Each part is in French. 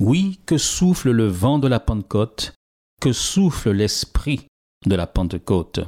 Oui, que souffle le vent de la Pentecôte, que souffle l'esprit de la Pentecôte.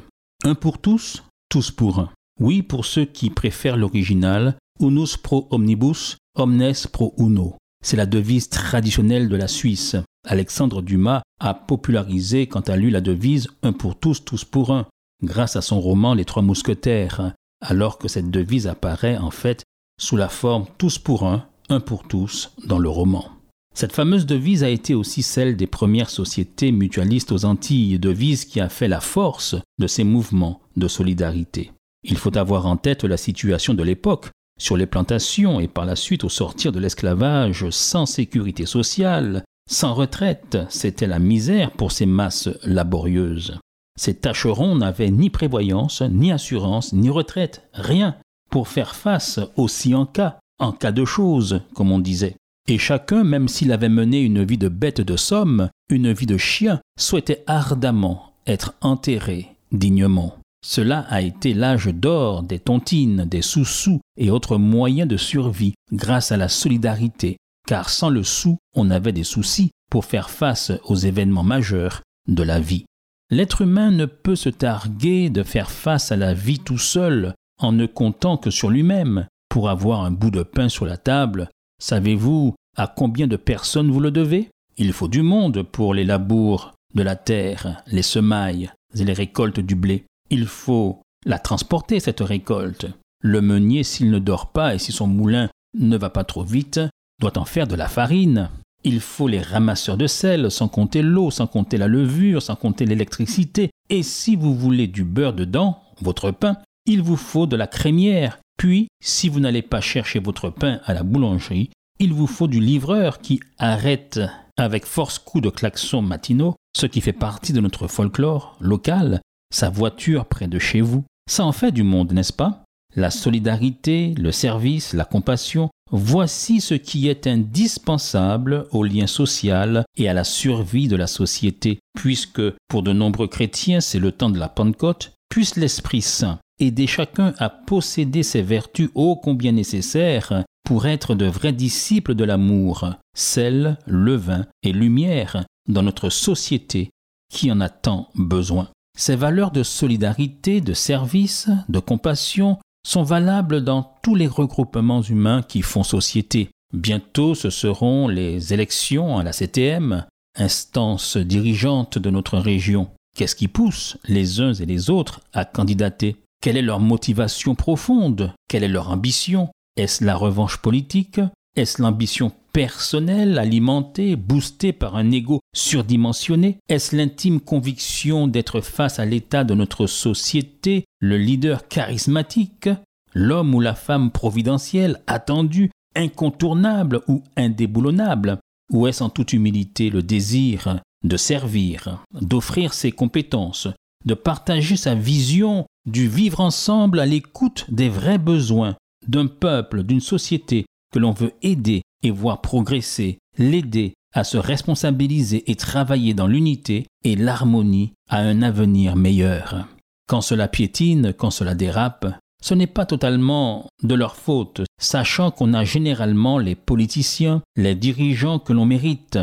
Un pour tous, tous pour un. Oui, pour ceux qui préfèrent l'original, unus pro omnibus, omnes pro uno. C'est la devise traditionnelle de la Suisse. Alexandre Dumas a popularisé quant à lui la devise un pour tous, tous pour un, grâce à son roman Les Trois Mousquetaires, alors que cette devise apparaît en fait sous la forme tous pour un, un pour tous dans le roman. Cette fameuse devise a été aussi celle des premières sociétés mutualistes aux Antilles, devise qui a fait la force de ces mouvements de solidarité. Il faut avoir en tête la situation de l'époque, sur les plantations et par la suite au sortir de l'esclavage sans sécurité sociale, sans retraite, c'était la misère pour ces masses laborieuses. Ces tâcherons n'avaient ni prévoyance, ni assurance, ni retraite, rien pour faire face aussi en cas, en cas de choses, comme on disait. Et chacun, même s'il avait mené une vie de bête de somme, une vie de chien, souhaitait ardemment être enterré dignement. Cela a été l'âge d'or des tontines, des sous-sous et autres moyens de survie grâce à la solidarité, car sans le sou, on avait des soucis pour faire face aux événements majeurs de la vie. L'être humain ne peut se targuer de faire face à la vie tout seul en ne comptant que sur lui-même. Pour avoir un bout de pain sur la table, savez-vous à combien de personnes vous le devez? Il faut du monde pour les labours de la terre, les semailles et les récoltes du blé. Il faut la transporter, cette récolte. Le meunier, s'il ne dort pas et si son moulin ne va pas trop vite, doit en faire de la farine. Il faut les ramasseurs de sel, sans compter l'eau, sans compter la levure, sans compter l'électricité. Et si vous voulez du beurre dedans, votre pain, il vous faut de la crémière. Puis, si vous n'allez pas chercher votre pain à la boulangerie, il vous faut du livreur qui arrête avec force coups de klaxon matinaux, ce qui fait partie de notre folklore local, sa voiture près de chez vous. Ça en fait du monde, n'est-ce pas? La solidarité, le service, la compassion, voici ce qui est indispensable au lien social et à la survie de la société, puisque pour de nombreux chrétiens c'est le temps de la Pentecôte, puisse l'Esprit Saint aider chacun à posséder ces vertus ô combien nécessaires pour être de vrais disciples de l'amour, sel, levain et lumière dans notre société qui en a tant besoin. Ces valeurs de solidarité, de service, de compassion sont valables dans tous les regroupements humains qui font société. Bientôt ce seront les élections à la CTM, instance dirigeante de notre région. Qu'est-ce qui pousse les uns et les autres à candidater? Quelle est leur motivation profonde? Quelle est leur ambition? Est-ce la revanche politique? Est-ce l'ambition personnelle, alimentée, boostée par un ego surdimensionné? Est-ce l'intime conviction d'être face à l'état de notre société, le leader charismatique, l'homme ou la femme providentielle, attendu, incontournable ou indéboulonnable? Ou est-ce en toute humilité le désir de servir, d'offrir ses compétences, de partager sa vision du vivre ensemble à l'écoute des vrais besoins d'un peuple, d'une société que l'on veut aider et voir progresser, l'aider à se responsabiliser et travailler dans l'unité et l'harmonie à un avenir meilleur. Quand cela piétine, quand cela dérape, ce n'est pas totalement de leur faute, sachant qu'on a généralement les politiciens, les dirigeants que l'on mérite,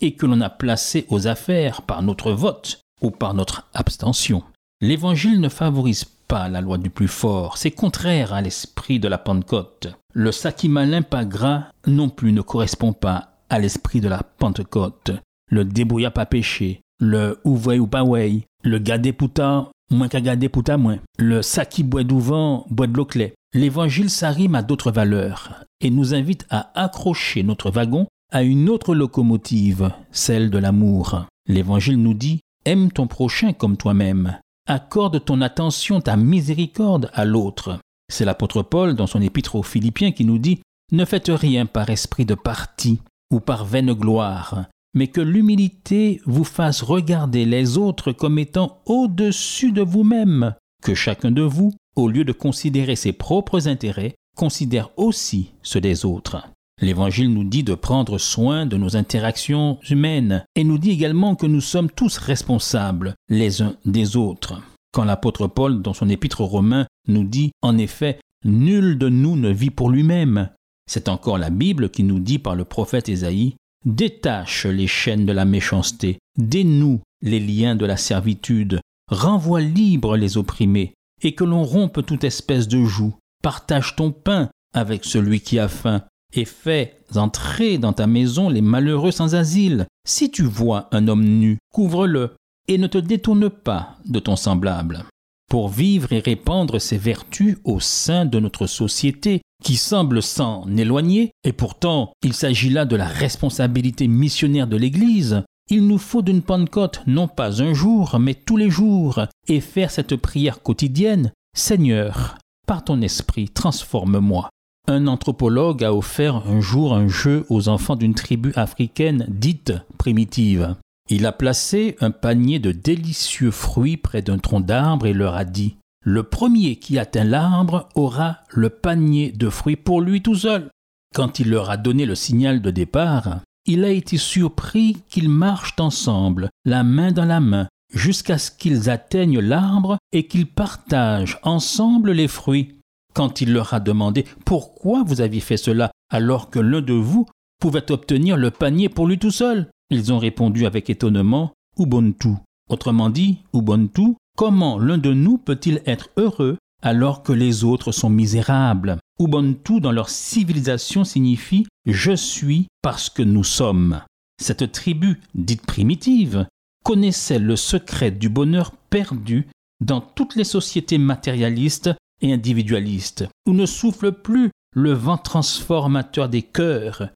et que l'on a placé aux affaires par notre vote ou par notre abstention. L'Évangile ne favorise pas la loi du plus fort, c'est contraire à l'esprit de la Pentecôte. Le malin pas gras non plus ne correspond pas à l'esprit de la Pentecôte. Le débrouilla pas péché, le ouvray ou pas le gadé pouta moins qu'à gadé pouta moins, le saki boit d'ouvent boit de l'eau. L'évangile s'arrime à d'autres valeurs et nous invite à accrocher notre wagon à une autre locomotive, celle de l'amour. L'Évangile nous dit Aime ton prochain comme toi-même. Accorde ton attention, ta miséricorde à l'autre. C'est l'apôtre Paul dans son épître aux Philippiens qui nous dit Ne faites rien par esprit de parti ou par vaine gloire, mais que l'humilité vous fasse regarder les autres comme étant au-dessus de vous-même, que chacun de vous, au lieu de considérer ses propres intérêts, considère aussi ceux des autres. L'Évangile nous dit de prendre soin de nos interactions humaines et nous dit également que nous sommes tous responsables les uns des autres. Quand l'apôtre Paul, dans son épître aux Romains, nous dit en effet Nul de nous ne vit pour lui-même. C'est encore la Bible qui nous dit par le prophète Ésaïe Détache les chaînes de la méchanceté, dénoue les liens de la servitude, renvoie libre les opprimés, et que l'on rompe toute espèce de joug. Partage ton pain avec celui qui a faim, et fais entrer dans ta maison les malheureux sans asile. Si tu vois un homme nu, couvre-le, et ne te détourne pas de ton semblable. Pour vivre et répandre ces vertus au sein de notre société, qui semble s'en éloigner, et pourtant il s'agit là de la responsabilité missionnaire de l'Église, il nous faut d'une Pentecôte non pas un jour, mais tous les jours, et faire cette prière quotidienne. Seigneur, par ton esprit, transforme-moi. Un anthropologue a offert un jour un jeu aux enfants d'une tribu africaine dite primitive. Il a placé un panier de délicieux fruits près d'un tronc d'arbre et leur a dit Le premier qui atteint l'arbre aura le panier de fruits pour lui tout seul. Quand il leur a donné le signal de départ, il a été surpris qu'ils marchent ensemble, la main dans la main, jusqu'à ce qu'ils atteignent l'arbre et qu'ils partagent ensemble les fruits quand il leur a demandé pourquoi vous aviez fait cela alors que l'un de vous pouvait obtenir le panier pour lui tout seul? Ils ont répondu avec étonnement Ubuntu. Autrement dit, Ubuntu, comment l'un de nous peut-il être heureux alors que les autres sont misérables? Ubuntu dans leur civilisation signifie je suis parce que nous sommes. Cette tribu, dite primitive, connaissait le secret du bonheur perdu dans toutes les sociétés matérialistes et individualiste, où ne souffle plus le vent transformateur des cœurs,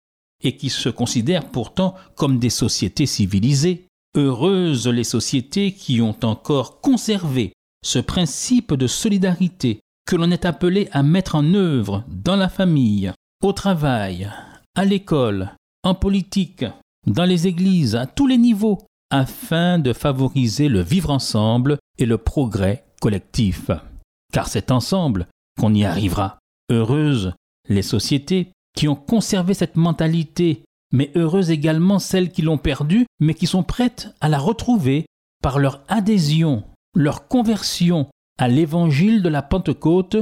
et qui se considèrent pourtant comme des sociétés civilisées. Heureuses les sociétés qui ont encore conservé ce principe de solidarité que l'on est appelé à mettre en œuvre dans la famille, au travail, à l'école, en politique, dans les églises, à tous les niveaux, afin de favoriser le vivre ensemble et le progrès collectif car c'est ensemble qu'on y arrivera. Heureuses les sociétés qui ont conservé cette mentalité, mais heureuses également celles qui l'ont perdue, mais qui sont prêtes à la retrouver par leur adhésion, leur conversion à l'évangile de la Pentecôte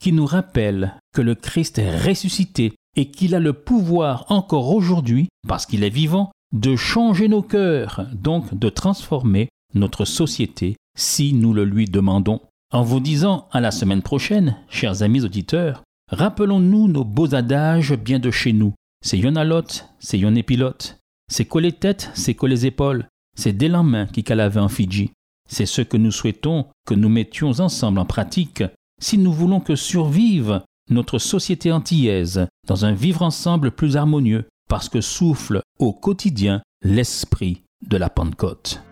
qui nous rappelle que le Christ est ressuscité et qu'il a le pouvoir encore aujourd'hui, parce qu'il est vivant, de changer nos cœurs, donc de transformer notre société si nous le lui demandons. En vous disant à la semaine prochaine, chers amis auditeurs, rappelons-nous nos beaux adages bien de chez nous. C'est lot, c'est yon pilote. C'est coller tête, c'est coller épaules. C'est dès la main qui calavait en Fidji. C'est ce que nous souhaitons que nous mettions ensemble en pratique si nous voulons que survive notre société antillaise dans un vivre ensemble plus harmonieux, parce que souffle au quotidien l'esprit de la Pentecôte.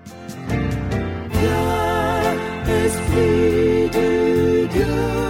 do.